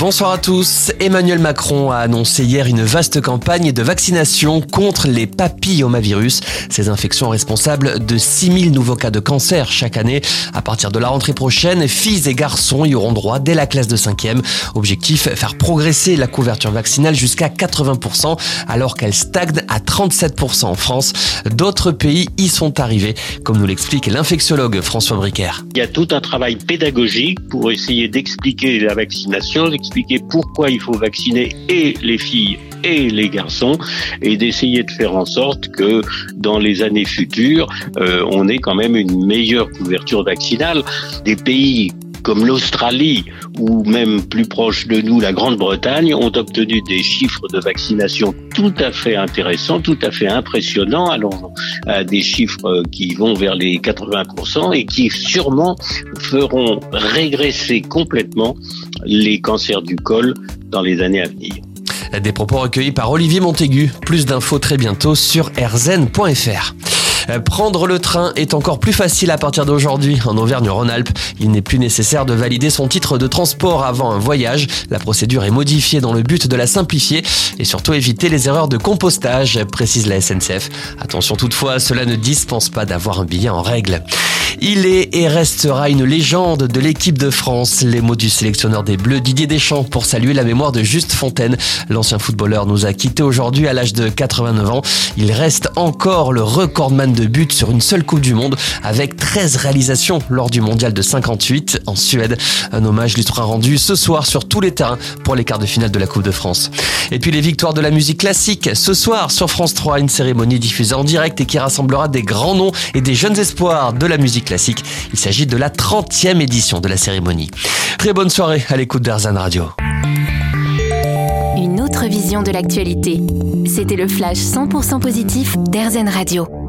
Bonsoir à tous. Emmanuel Macron a annoncé hier une vaste campagne de vaccination contre les papillomavirus, ces infections responsables de 6000 nouveaux cas de cancer chaque année. À partir de la rentrée prochaine, filles et garçons y auront droit dès la classe de 5e. Objectif, faire progresser la couverture vaccinale jusqu'à 80% alors qu'elle stagne à 37% en France. D'autres pays y sont arrivés, comme nous l'explique l'infectiologue François Bricaire. Il y a tout un travail pédagogique pour essayer d'expliquer la vaccination, expliquer pourquoi il faut vacciner et les filles et les garçons et d'essayer de faire en sorte que dans les années futures, euh, on ait quand même une meilleure couverture vaccinale. Des pays comme l'Australie ou même plus proche de nous, la Grande-Bretagne, ont obtenu des chiffres de vaccination tout à fait intéressants, tout à fait impressionnants, allant à des chiffres qui vont vers les 80% et qui sûrement feront régresser complètement les cancers du col dans les années à venir. Des propos recueillis par Olivier Montaigu. Plus d'infos très bientôt sur rzn.fr. Euh, prendre le train est encore plus facile à partir d'aujourd'hui en Auvergne-Rhône-Alpes. Il n'est plus nécessaire de valider son titre de transport avant un voyage. La procédure est modifiée dans le but de la simplifier et surtout éviter les erreurs de compostage, précise la SNCF. Attention toutefois, cela ne dispense pas d'avoir un billet en règle. Il est et restera une légende de l'équipe de France. Les mots du sélectionneur des Bleus Didier Deschamps pour saluer la mémoire de Juste Fontaine. L'ancien footballeur nous a quittés aujourd'hui à l'âge de 89 ans. Il reste encore le recordman de buts sur une seule Coupe du Monde avec 13 réalisations lors du mondial de 58 en Suède. Un hommage lui sera rendu ce soir sur tous les terrains pour les quarts de finale de la Coupe de France. Et puis les victoires de la musique classique. Ce soir sur France 3, une cérémonie diffusée en direct et qui rassemblera des grands noms et des jeunes espoirs de la musique Il s'agit de la 30e édition de la cérémonie. Très bonne soirée à l'écoute d'Arzan Radio. Une autre vision de l'actualité. C'était le flash 100% positif d'Airzen Radio.